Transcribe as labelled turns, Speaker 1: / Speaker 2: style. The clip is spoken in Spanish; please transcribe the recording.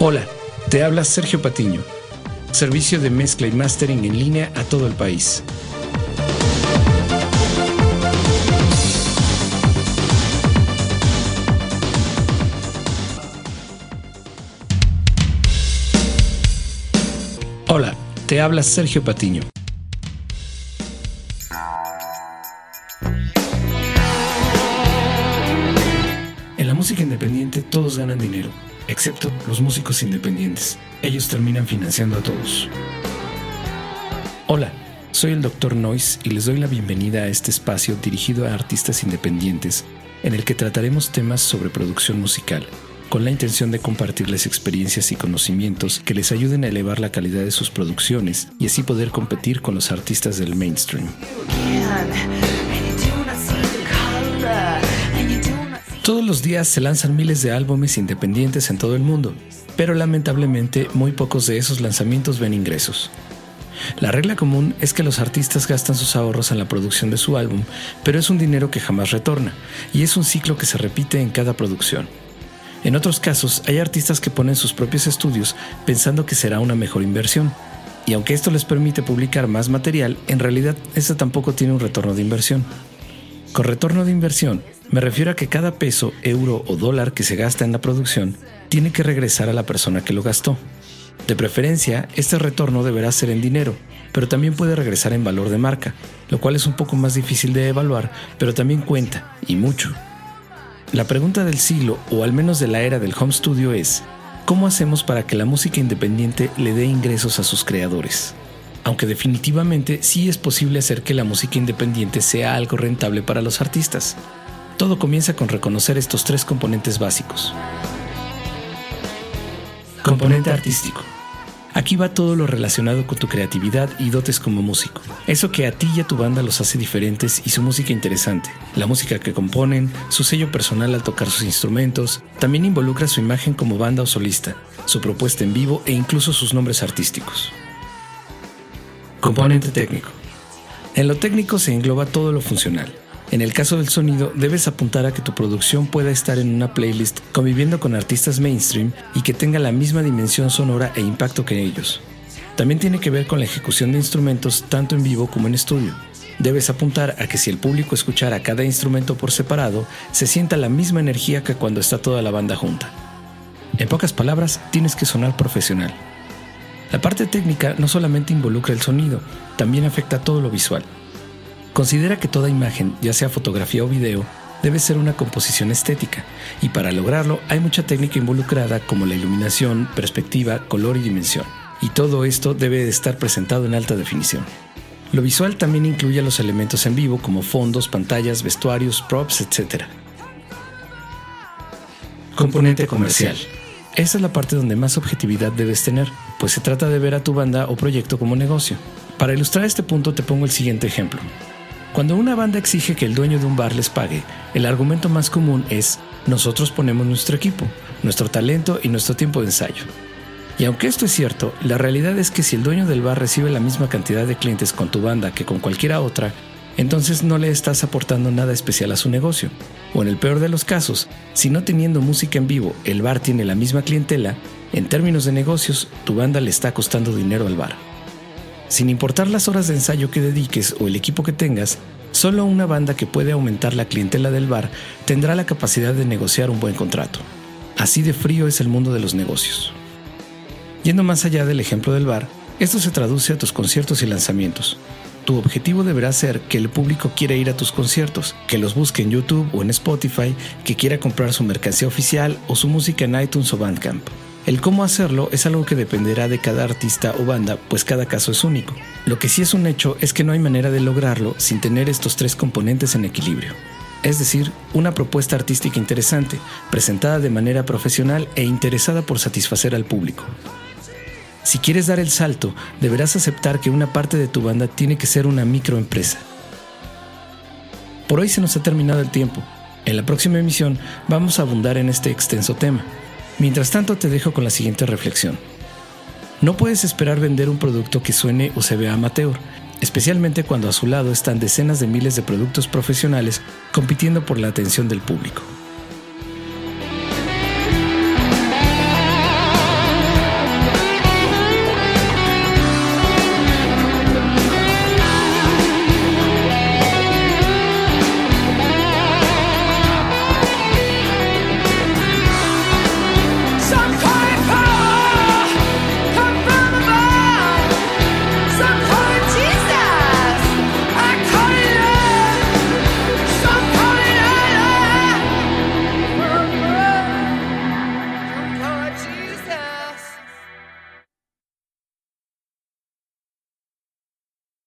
Speaker 1: Hola, te habla Sergio Patiño, servicio de mezcla y mastering en línea a todo el país. Hola, te habla Sergio Patiño. Música independiente todos ganan dinero, excepto los músicos independientes. Ellos terminan financiando a todos. Hola, soy el Dr. Noise y les doy la bienvenida a este espacio dirigido a artistas independientes en el que trataremos temas sobre producción musical con la intención de compartirles experiencias y conocimientos que les ayuden a elevar la calidad de sus producciones y así poder competir con los artistas del mainstream. Todos los días se lanzan miles de álbumes independientes en todo el mundo, pero lamentablemente muy pocos de esos lanzamientos ven ingresos. La regla común es que los artistas gastan sus ahorros en la producción de su álbum, pero es un dinero que jamás retorna, y es un ciclo que se repite en cada producción. En otros casos, hay artistas que ponen sus propios estudios pensando que será una mejor inversión. Y aunque esto les permite publicar más material, en realidad esto tampoco tiene un retorno de inversión. Con retorno de inversión, me refiero a que cada peso, euro o dólar que se gasta en la producción tiene que regresar a la persona que lo gastó. De preferencia, este retorno deberá ser en dinero, pero también puede regresar en valor de marca, lo cual es un poco más difícil de evaluar, pero también cuenta, y mucho. La pregunta del siglo, o al menos de la era del home studio, es, ¿cómo hacemos para que la música independiente le dé ingresos a sus creadores? Aunque definitivamente sí es posible hacer que la música independiente sea algo rentable para los artistas. Todo comienza con reconocer estos tres componentes básicos. Componente artístico. Aquí va todo lo relacionado con tu creatividad y dotes como músico. Eso que a ti y a tu banda los hace diferentes y su música interesante. La música que componen, su sello personal al tocar sus instrumentos, también involucra su imagen como banda o solista, su propuesta en vivo e incluso sus nombres artísticos. Componente técnico. En lo técnico se engloba todo lo funcional. En el caso del sonido, debes apuntar a que tu producción pueda estar en una playlist conviviendo con artistas mainstream y que tenga la misma dimensión sonora e impacto que ellos. También tiene que ver con la ejecución de instrumentos tanto en vivo como en estudio. Debes apuntar a que si el público escuchara cada instrumento por separado, se sienta la misma energía que cuando está toda la banda junta. En pocas palabras, tienes que sonar profesional. La parte técnica no solamente involucra el sonido, también afecta todo lo visual. Considera que toda imagen, ya sea fotografía o video, debe ser una composición estética, y para lograrlo hay mucha técnica involucrada como la iluminación, perspectiva, color y dimensión. Y todo esto debe de estar presentado en alta definición. Lo visual también incluye los elementos en vivo como fondos, pantallas, vestuarios, props, etc. Componente comercial. Esa es la parte donde más objetividad debes tener, pues se trata de ver a tu banda o proyecto como negocio. Para ilustrar este punto te pongo el siguiente ejemplo. Cuando una banda exige que el dueño de un bar les pague, el argumento más común es, nosotros ponemos nuestro equipo, nuestro talento y nuestro tiempo de ensayo. Y aunque esto es cierto, la realidad es que si el dueño del bar recibe la misma cantidad de clientes con tu banda que con cualquiera otra, entonces no le estás aportando nada especial a su negocio. O en el peor de los casos, si no teniendo música en vivo el bar tiene la misma clientela, en términos de negocios, tu banda le está costando dinero al bar. Sin importar las horas de ensayo que dediques o el equipo que tengas, solo una banda que puede aumentar la clientela del bar tendrá la capacidad de negociar un buen contrato. Así de frío es el mundo de los negocios. Yendo más allá del ejemplo del bar, esto se traduce a tus conciertos y lanzamientos. Tu objetivo deberá ser que el público quiera ir a tus conciertos, que los busque en YouTube o en Spotify, que quiera comprar su mercancía oficial o su música en iTunes o Bandcamp. El cómo hacerlo es algo que dependerá de cada artista o banda, pues cada caso es único. Lo que sí es un hecho es que no hay manera de lograrlo sin tener estos tres componentes en equilibrio. Es decir, una propuesta artística interesante, presentada de manera profesional e interesada por satisfacer al público. Si quieres dar el salto, deberás aceptar que una parte de tu banda tiene que ser una microempresa. Por hoy se nos ha terminado el tiempo. En la próxima emisión vamos a abundar en este extenso tema. Mientras tanto te dejo con la siguiente reflexión. No puedes esperar vender un producto que suene o se vea amateur, especialmente cuando a su lado están decenas de miles de productos profesionales compitiendo por la atención del público.